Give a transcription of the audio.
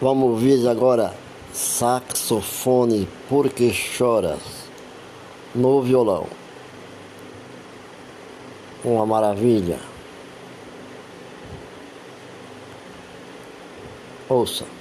Vamos ouvir agora saxofone Porque Choras no violão. Uma maravilha. Ouça.